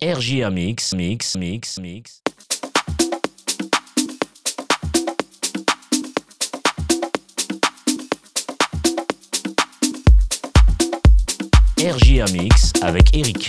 RJA Mix, Mix, Mix, Mix. RJA Mix avec Eric.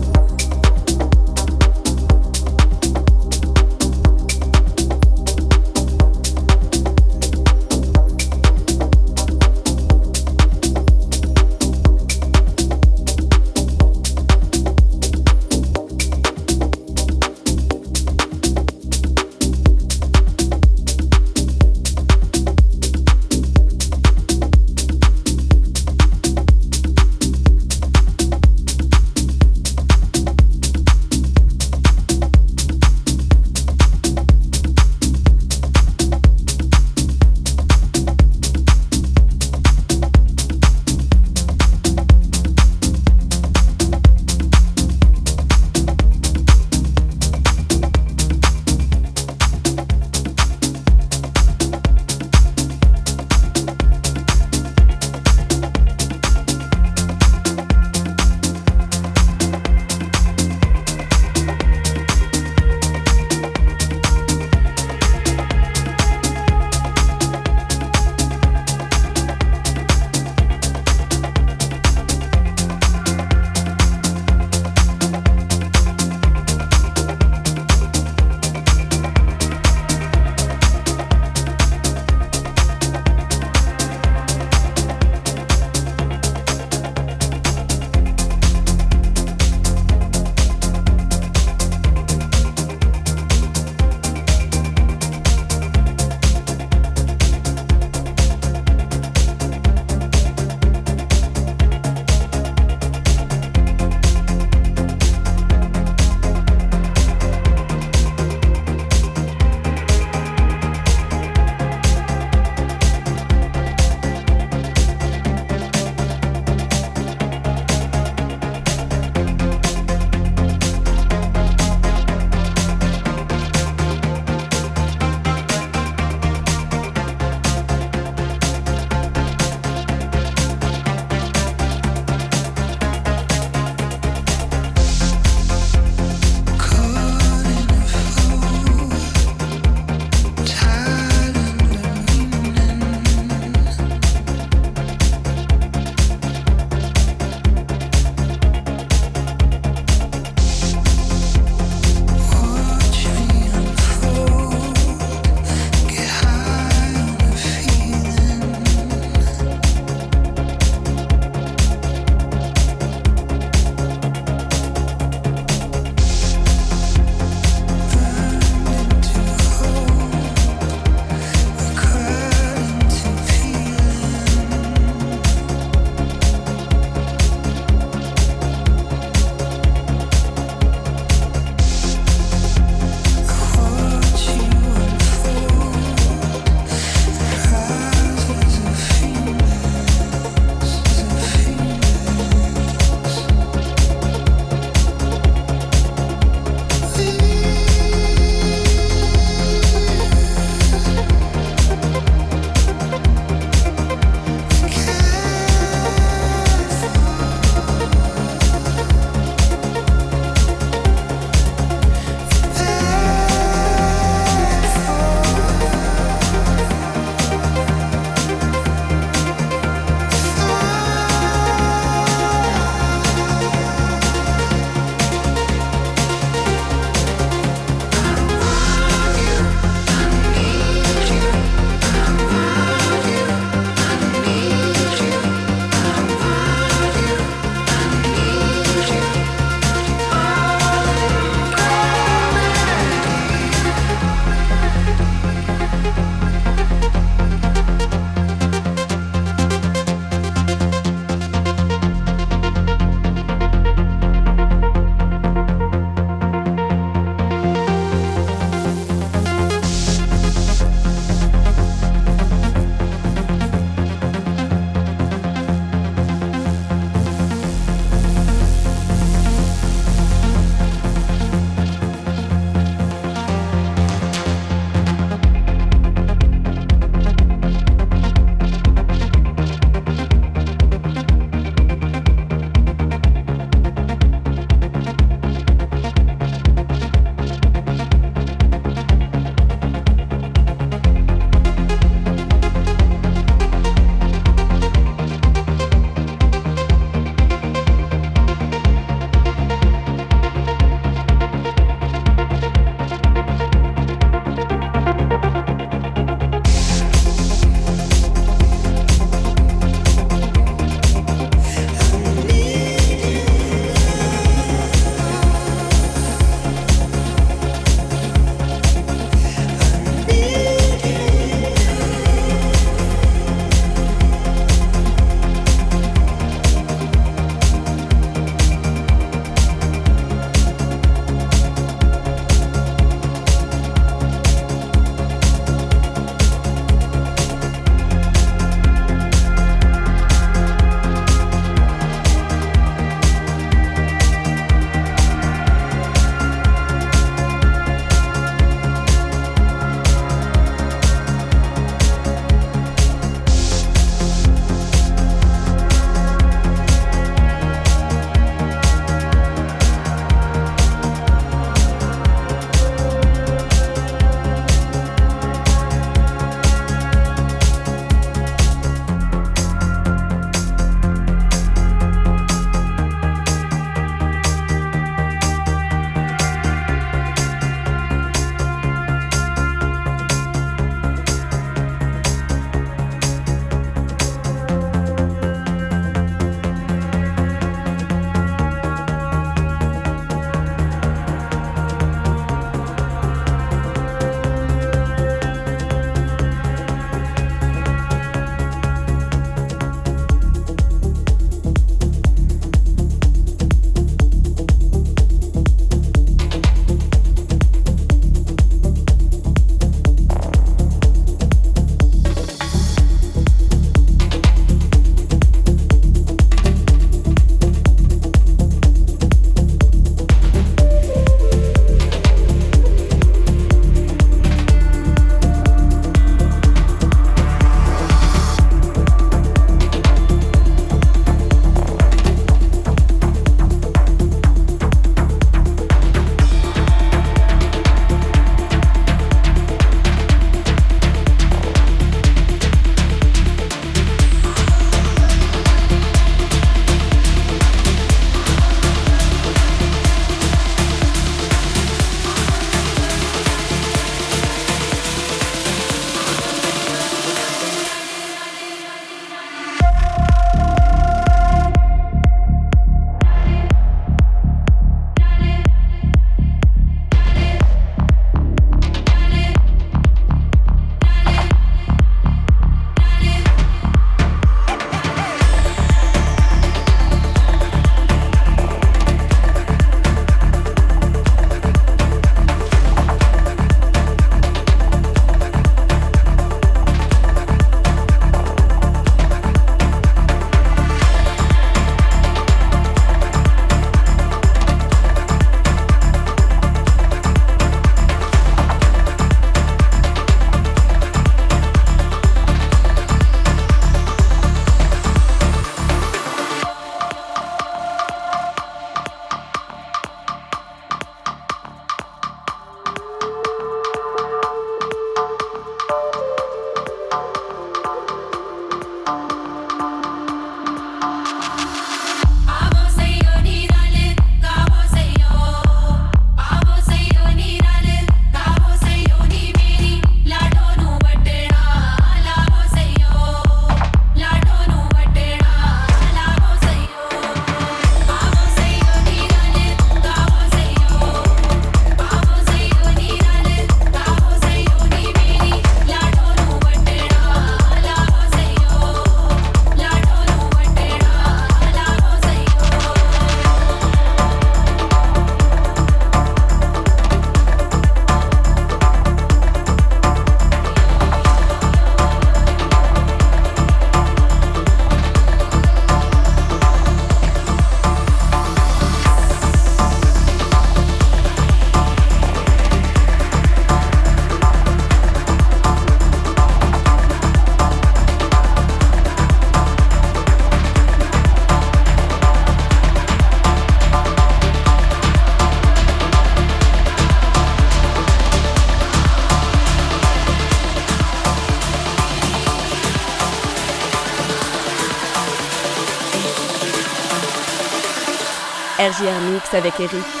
RJR Mix avec Eric.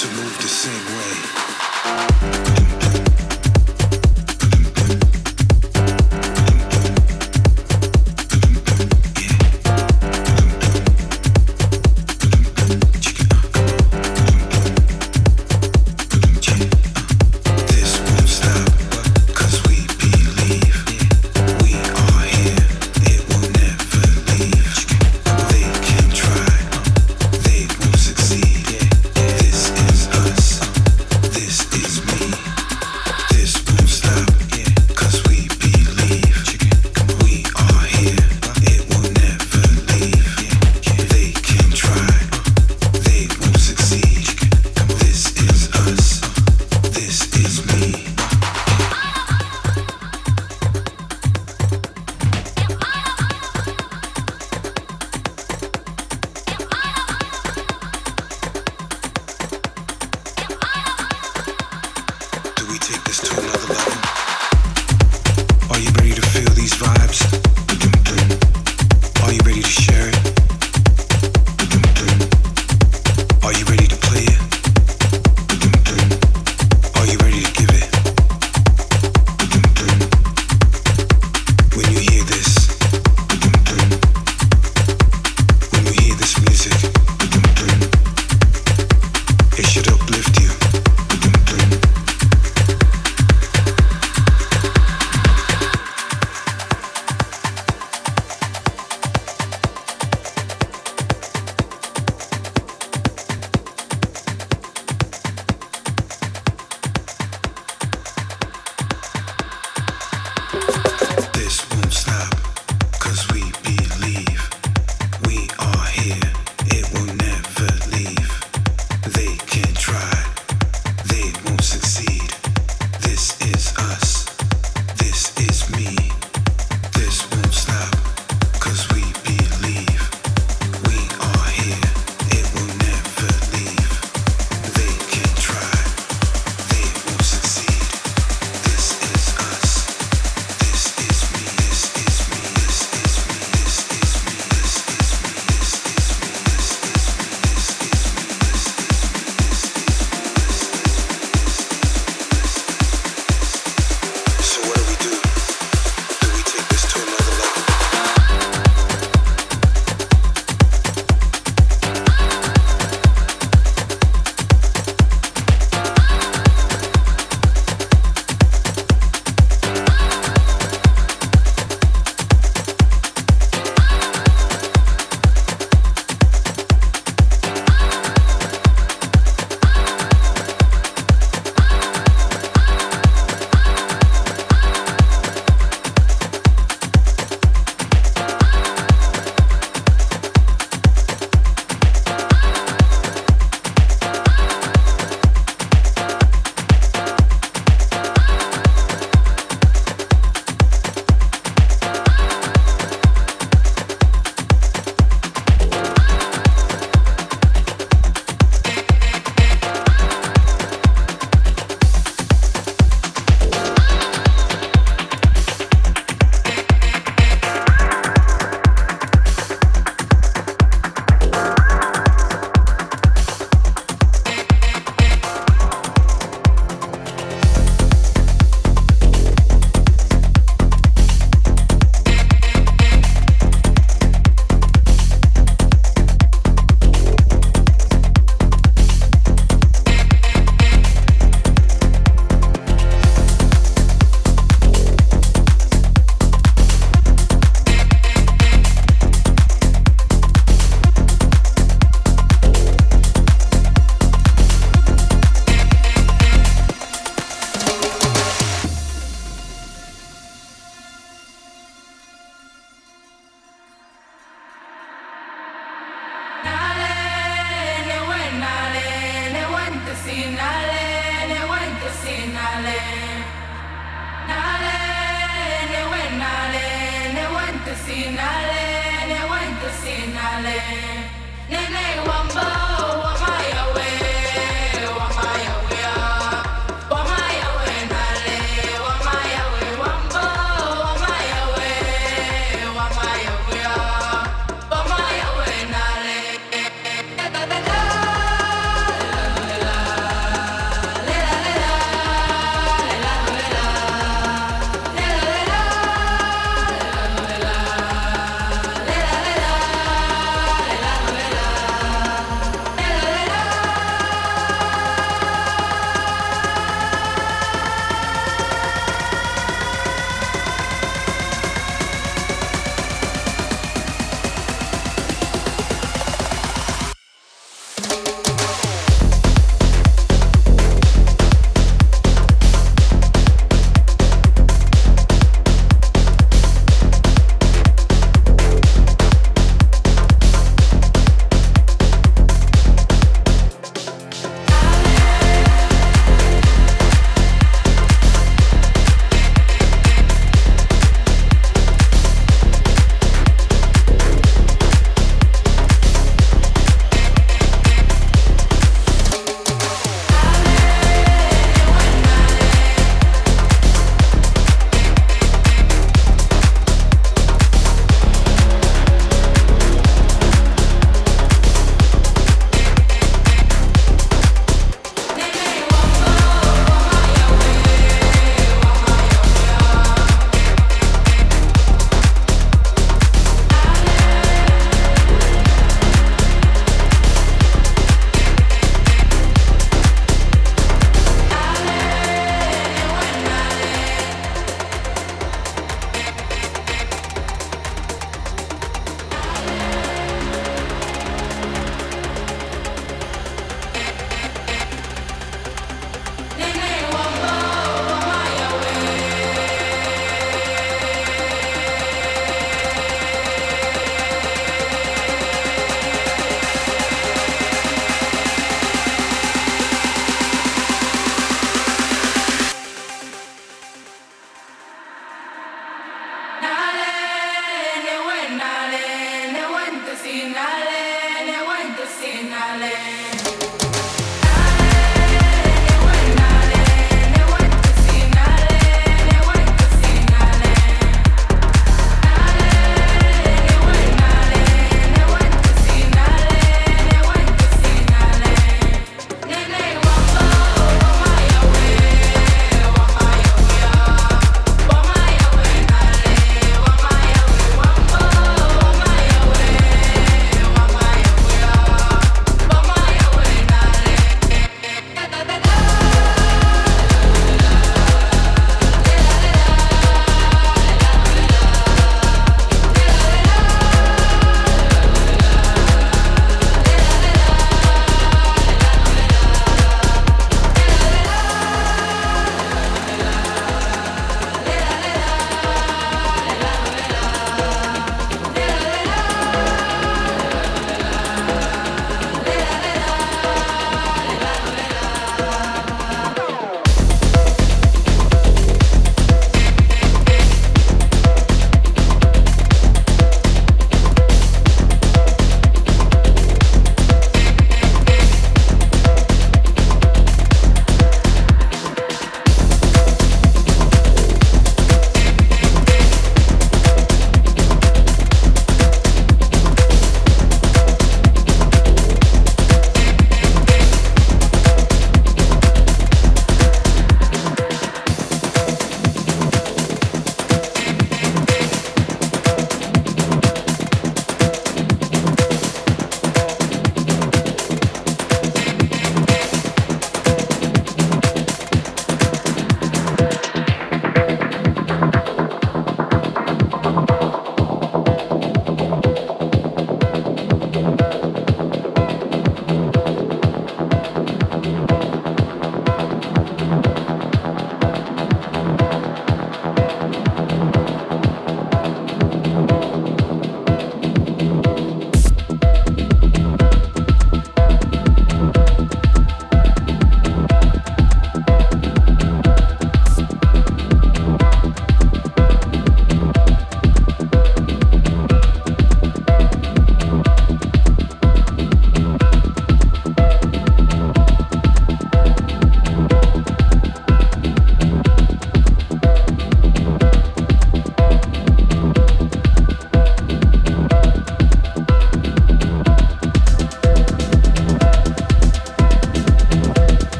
to move the same way.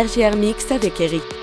RGR Mix avec Eric.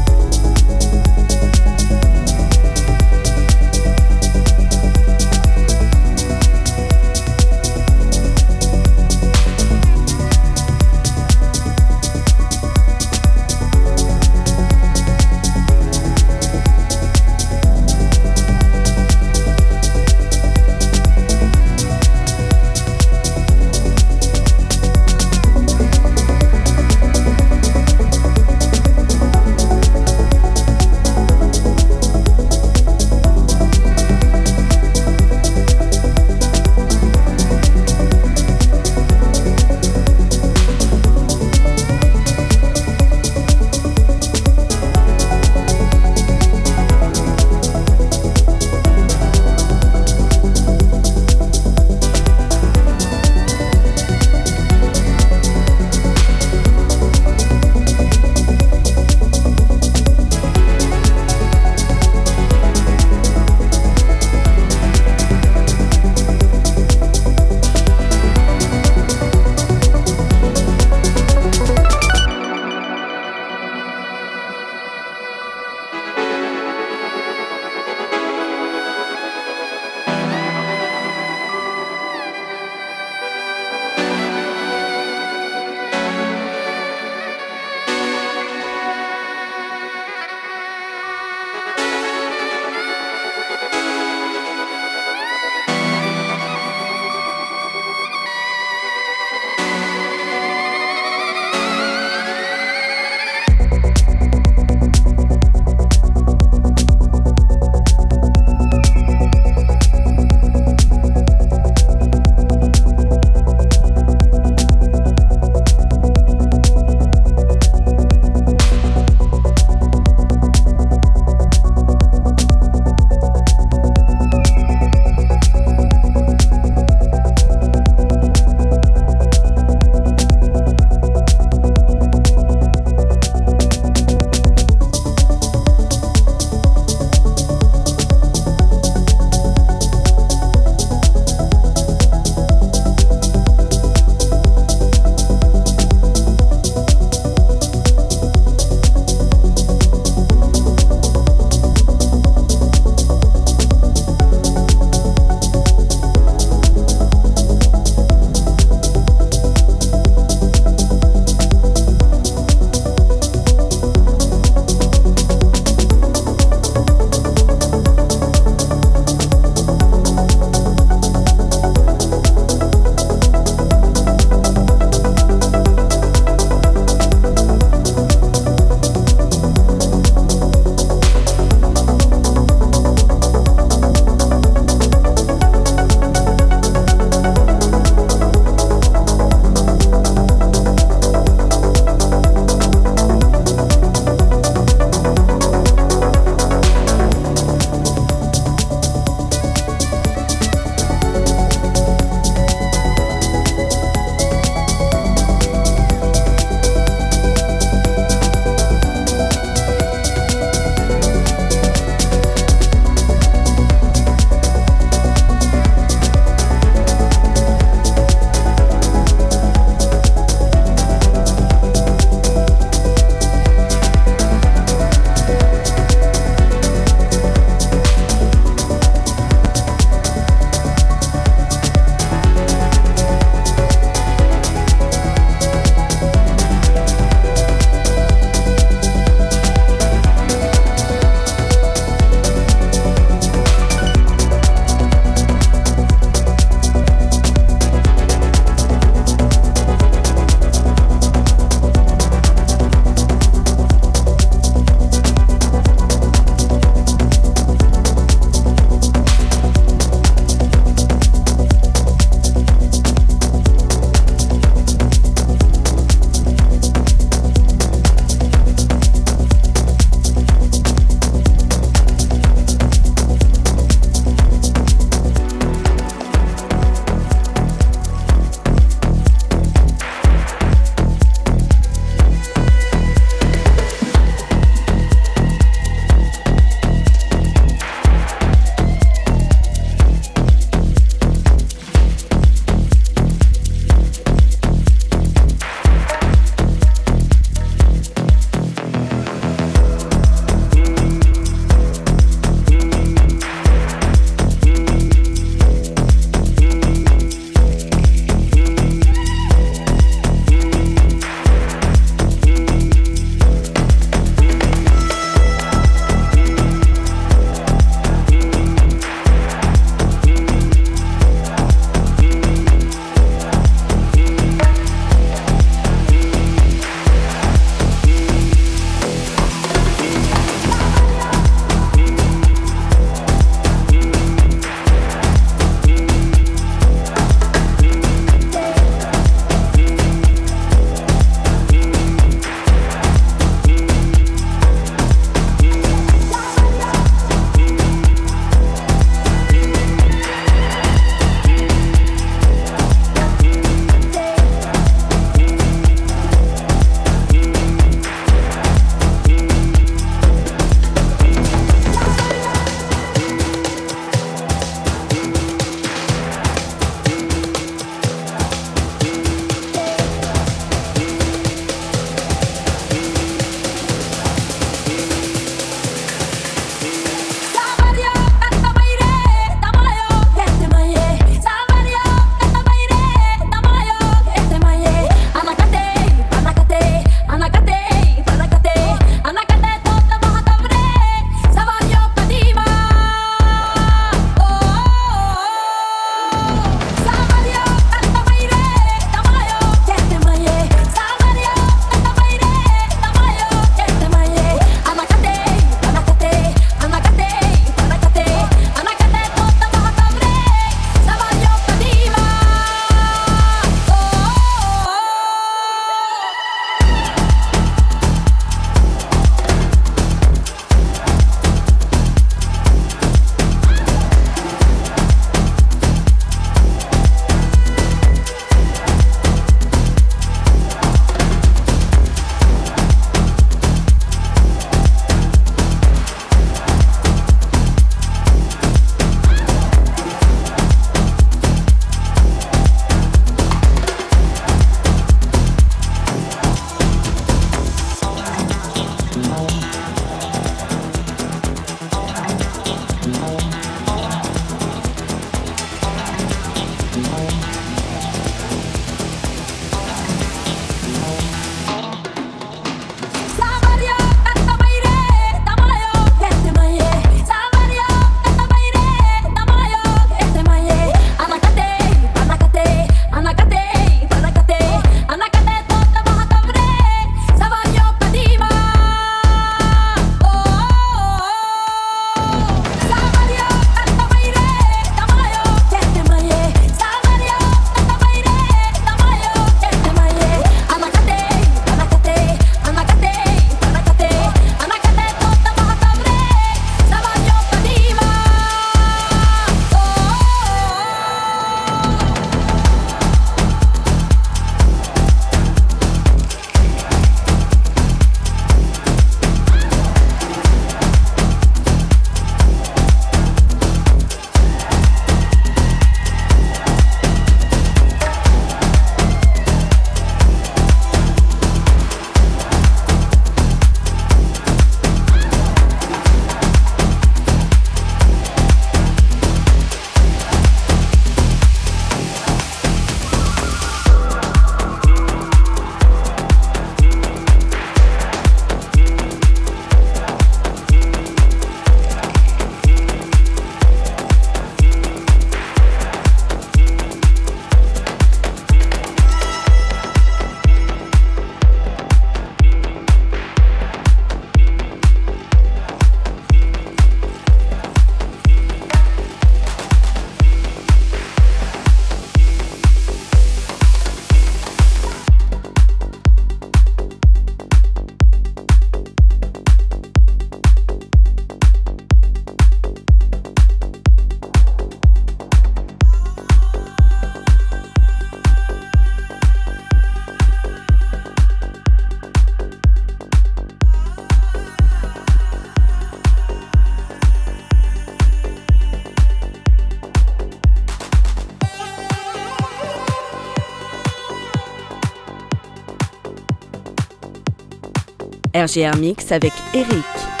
RGR Mix avec Eric.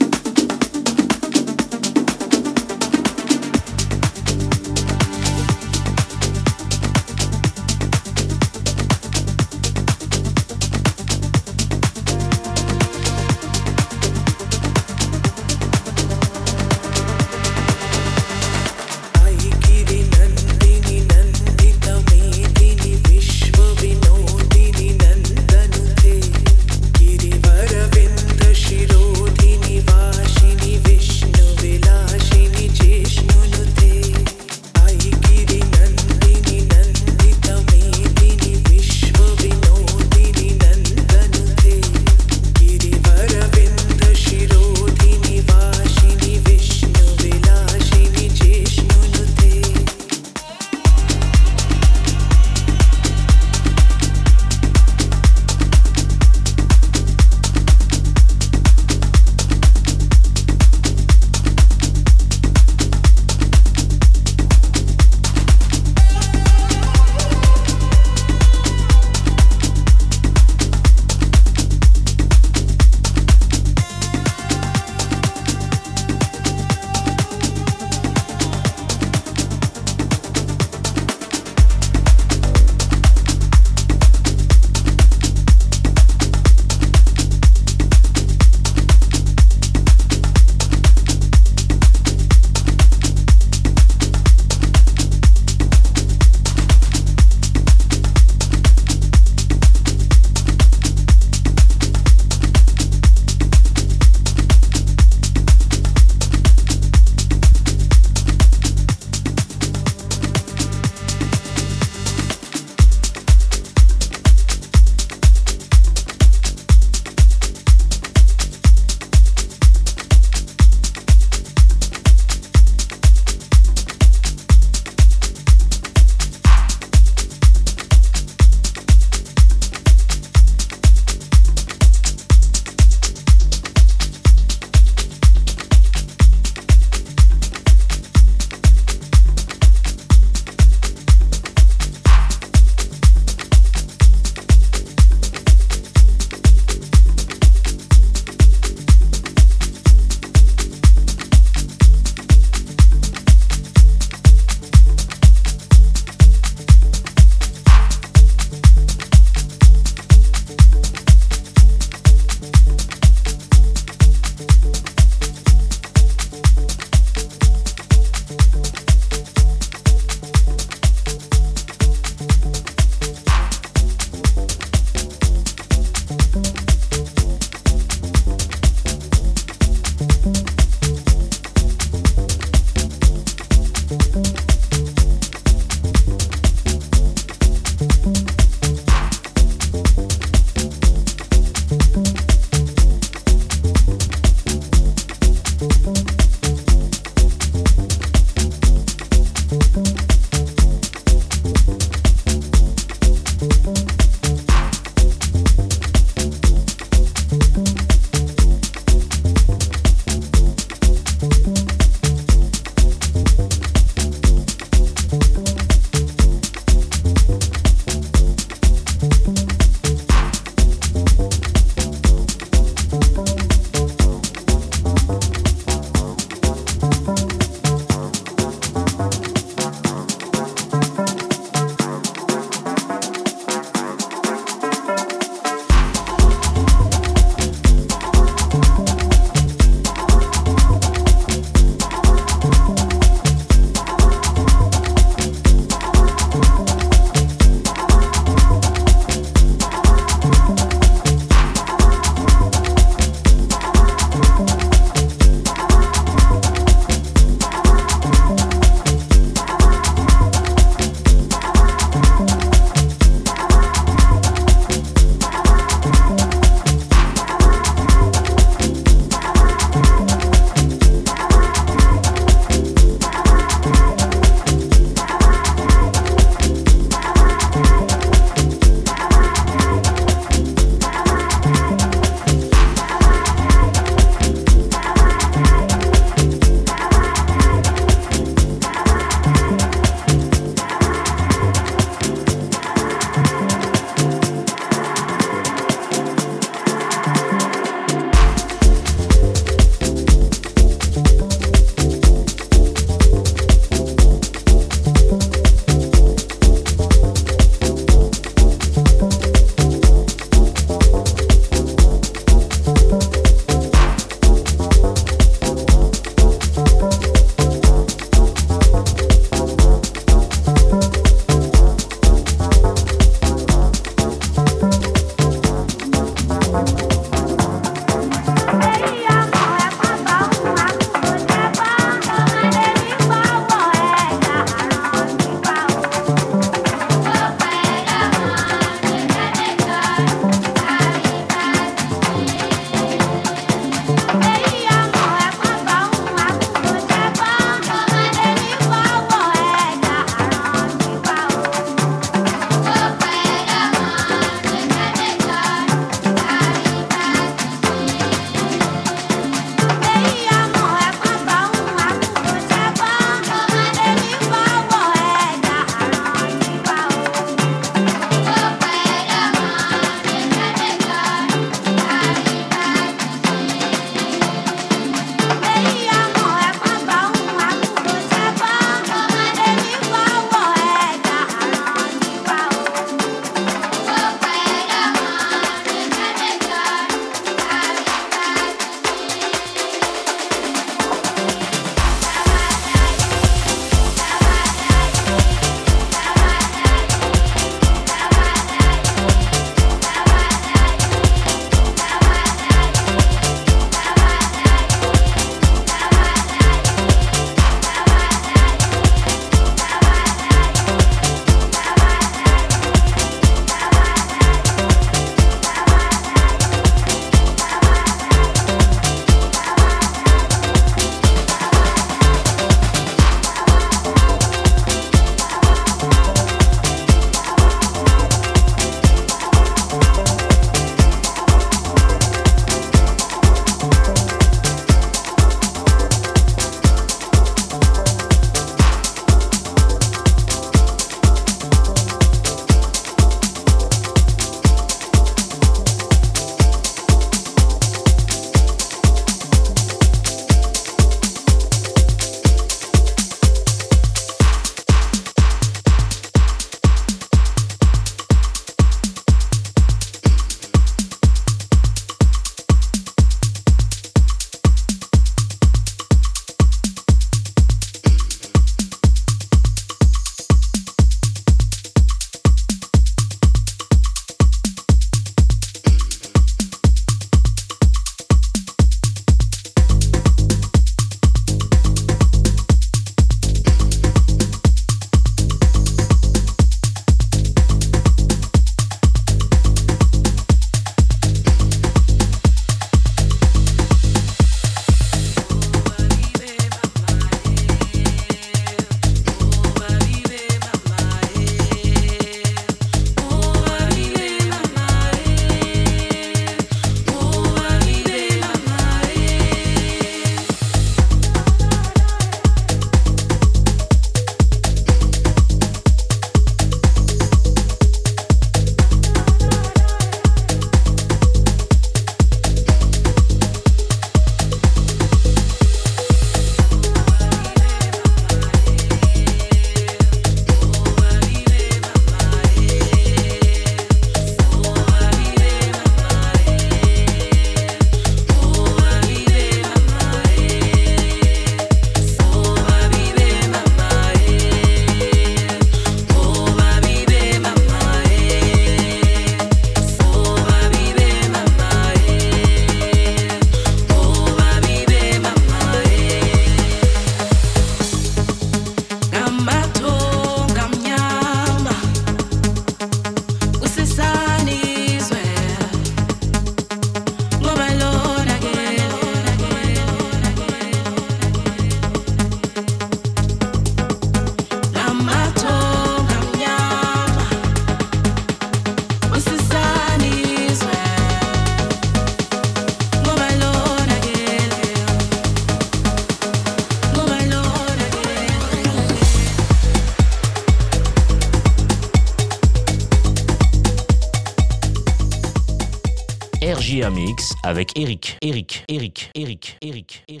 Avec Eric. Eric, Eric, Eric, Eric, Eric.